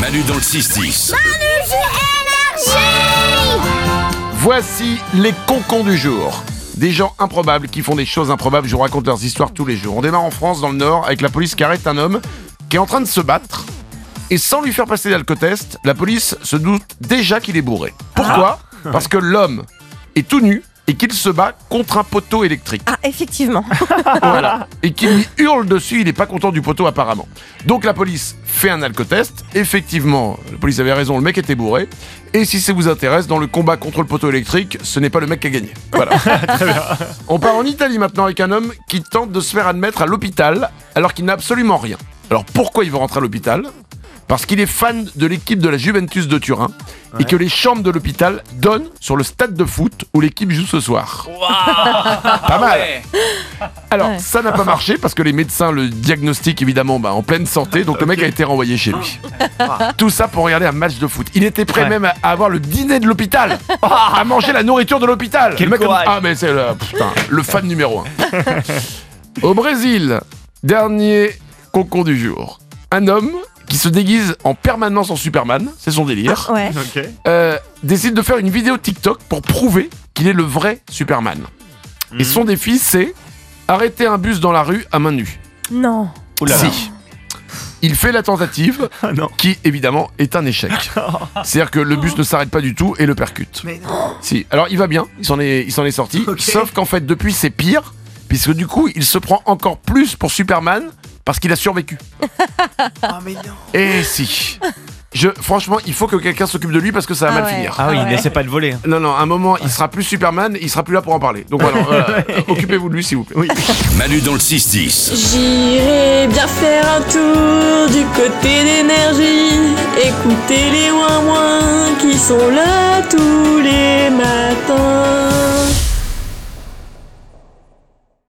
Manu dans le 6-10. Voici les concons du jour. Des gens improbables qui font des choses improbables. Je vous raconte leurs histoires tous les jours. On démarre en France, dans le Nord, avec la police qui arrête un homme qui est en train de se battre. Et sans lui faire passer l'alcotest, la police se doute déjà qu'il est bourré. Pourquoi Parce que l'homme est tout nu et qu'il se bat contre un poteau électrique. Ah, effectivement. Voilà. Et qu'il lui hurle dessus, il n'est pas content du poteau apparemment. Donc la police fait un alcotest. Effectivement, la police avait raison, le mec était bourré. Et si ça vous intéresse, dans le combat contre le poteau électrique, ce n'est pas le mec qui a gagné. Voilà. On part en Italie maintenant avec un homme qui tente de se faire admettre à l'hôpital alors qu'il n'a absolument rien. Alors pourquoi il veut rentrer à l'hôpital? Parce qu'il est fan de l'équipe de la Juventus de Turin et que les chambres de l'hôpital donnent sur le stade de foot où l'équipe joue ce soir. Pas mal. Alors, Ouais. ça n'a pas marché parce que les médecins le diagnostiquent évidemment bah, en pleine santé, donc le mec a été renvoyé chez lui. Tout ça pour regarder un match de foot. Il était prêt Ouais. même à avoir le dîner de l'hôpital, à manger la nourriture de l'hôpital. Quel Le mec comme- courage. Ah, mais c'est le, putain, le fan numéro un. Au Brésil, dernier concon du jour. Un homme qui se déguise en permanence en Superman, c'est son délire, Ouais. Ok. euh, décide de faire une vidéo TikTok pour prouver qu'il est le vrai Superman. Et son défi, c'est arrêter un bus dans la rue à main nue. Non. Oula. Si. Il fait la tentative, Ah non. qui évidemment est un échec. C'est-à-dire que le bus ne s'arrête pas du tout et le percute. Mais non. Si. Alors il va bien, il s'en est, il s'en est sorti. Sauf qu'en fait depuis c'est pire, puisque du coup il se prend encore plus pour Superman parce qu'il a survécu. Ah mais non. Et si. Je, franchement, il faut que quelqu'un s'occupe de lui parce que ça va Ah mal ouais. finir. Ah oui, Ah ouais. laissez pas le voler. hein. Non, non, à un moment, il sera plus Superman, il sera plus là pour en parler. Donc voilà, voilà. occupez-vous de lui, s'il vous plaît. Oui. Manu dans le 6-10. J'irai bien faire un tour du côté d'énergie, écouter les ouin qui sont là tout